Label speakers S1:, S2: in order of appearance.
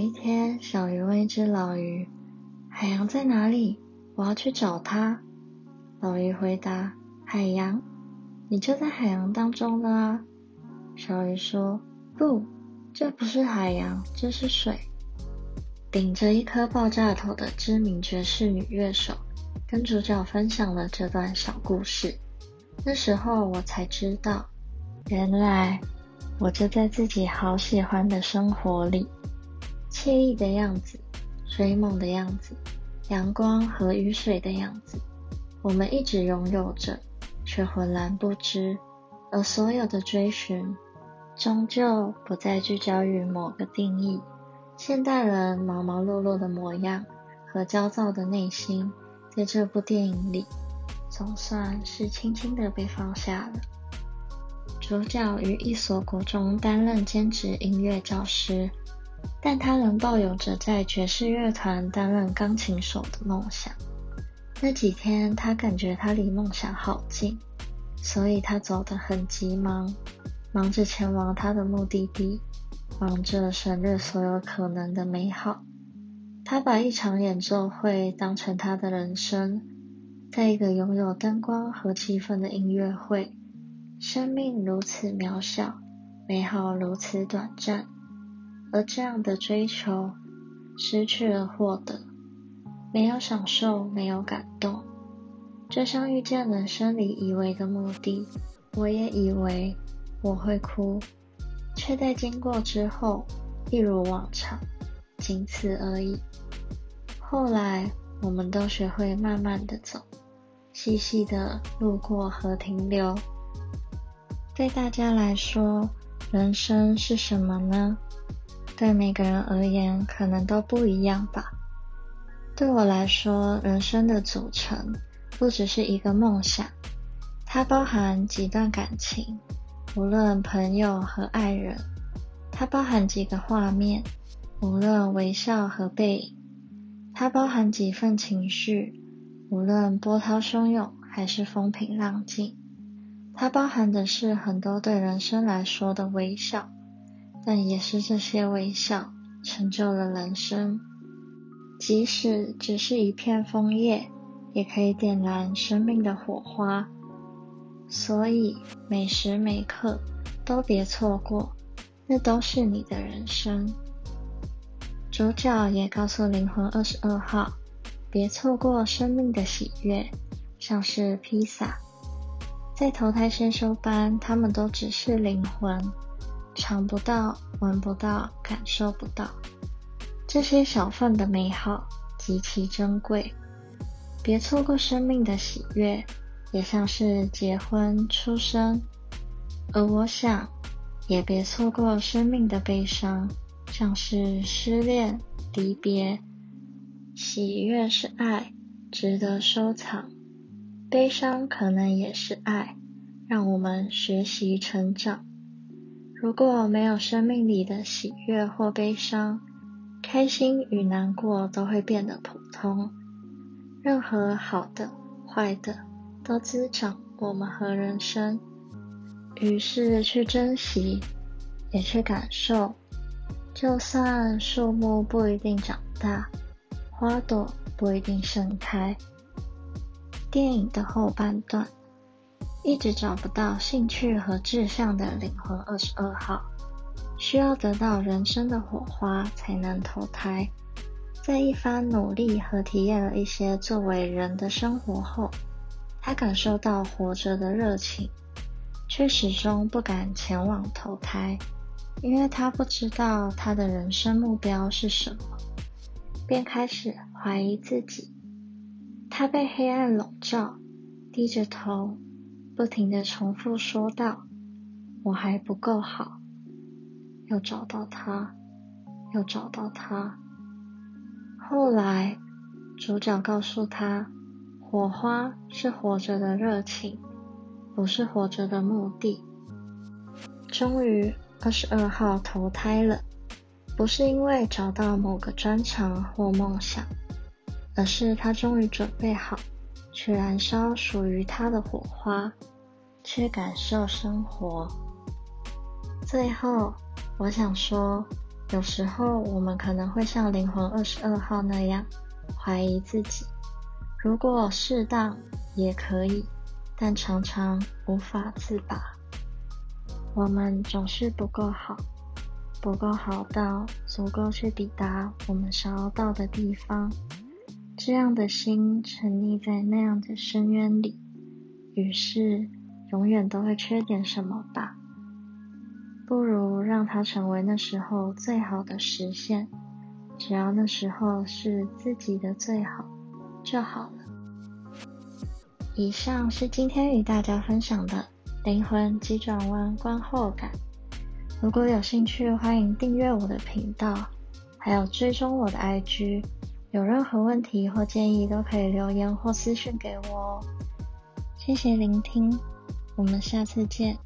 S1: 一天，小鱼问一只老鱼：“海洋在哪里？我要去找它。”老鱼回答：“海洋，你就在海洋当中呢。”小鱼说：“不，这不是海洋，这是水。”顶着一颗爆炸头的知名爵士女乐手，跟主角分享了这段小故事。那时候我才知道，原来我就在自己好喜欢的生活里，惬意的样子，追梦的样子，阳光和雨水的样子，我们一直拥有着，却浑然不知。而所有的追寻，终究不再聚焦于某个定义。现代人忙忙碌碌的模样和焦躁的内心，在这部电影里。总算是轻轻的被放下了。主角于一所国中担任兼职音乐教师，但他仍抱有着在爵士乐团担任钢琴手的梦想。那几天，他感觉他离梦想好近，所以他走得很急忙，忙着前往他的目的地，忙着省略所有可能的美好。他把一场演奏会当成他的人生。在一个拥有灯光和气氛的音乐会，生命如此渺小，美好如此短暂，而这样的追求，失去了获得，没有享受，没有感动，就像遇见了生里以为的目的，我也以为我会哭，却在经过之后，一如往常，仅此而已。后来，我们都学会慢慢的走。细细的路过和停留，对大家来说，人生是什么呢？对每个人而言，可能都不一样吧。对我来说，人生的组成不只是一个梦想，它包含几段感情，无论朋友和爱人；它包含几个画面，无论微笑和背影；它包含几份情绪。无论波涛汹涌还是风平浪静，它包含的是很多对人生来说的微笑，但也是这些微笑成就了人生。即使只是一片枫叶，也可以点燃生命的火花。所以每时每刻都别错过，那都是你的人生。主角也告诉灵魂二十二号。别错过生命的喜悦，像是披萨。在投胎先修班，他们都只是灵魂，尝不到、闻不到、感受不到这些小份的美好，极其珍贵。别错过生命的喜悦，也像是结婚、出生。而我想，也别错过生命的悲伤，像是失恋、离别。喜悦是爱，值得收藏；悲伤可能也是爱，让我们学习成长。如果没有生命里的喜悦或悲伤，开心与难过都会变得普通。任何好的、坏的，都滋长我们和人生。于是去珍惜，也去感受。就算树木不一定长大。花朵不一定盛开。电影的后半段，一直找不到兴趣和志向的灵魂二十二号，需要得到人生的火花才能投胎。在一番努力和体验了一些作为人的生活后，他感受到活着的热情，却始终不敢前往投胎，因为他不知道他的人生目标是什么。便开始怀疑自己。他被黑暗笼罩，低着头，不停的重复说道：“我还不够好。”又找到他，又找到他。后来，主角告诉他：“火花是活着的热情，不是活着的目的。”终于，二十二号投胎了。不是因为找到某个专长或梦想，而是他终于准备好去燃烧属于他的火花，去感受生活。最后，我想说，有时候我们可能会像灵魂二十二号那样怀疑自己，如果适当也可以，但常常无法自拔。我们总是不够好，不够好到足够去抵达我们想要到的地方。这样的心沉溺在那样的深渊里，于是永远都会缺点什么吧。不如让它成为那时候最好的实现，只要那时候是自己的最好就好了。以上是今天与大家分享的灵魂急转弯观后感。如果有兴趣，欢迎订阅我的频道，还有追踪我的 IG。有任何问题或建议，都可以留言或私信给我哦。谢谢聆听，我们下次见。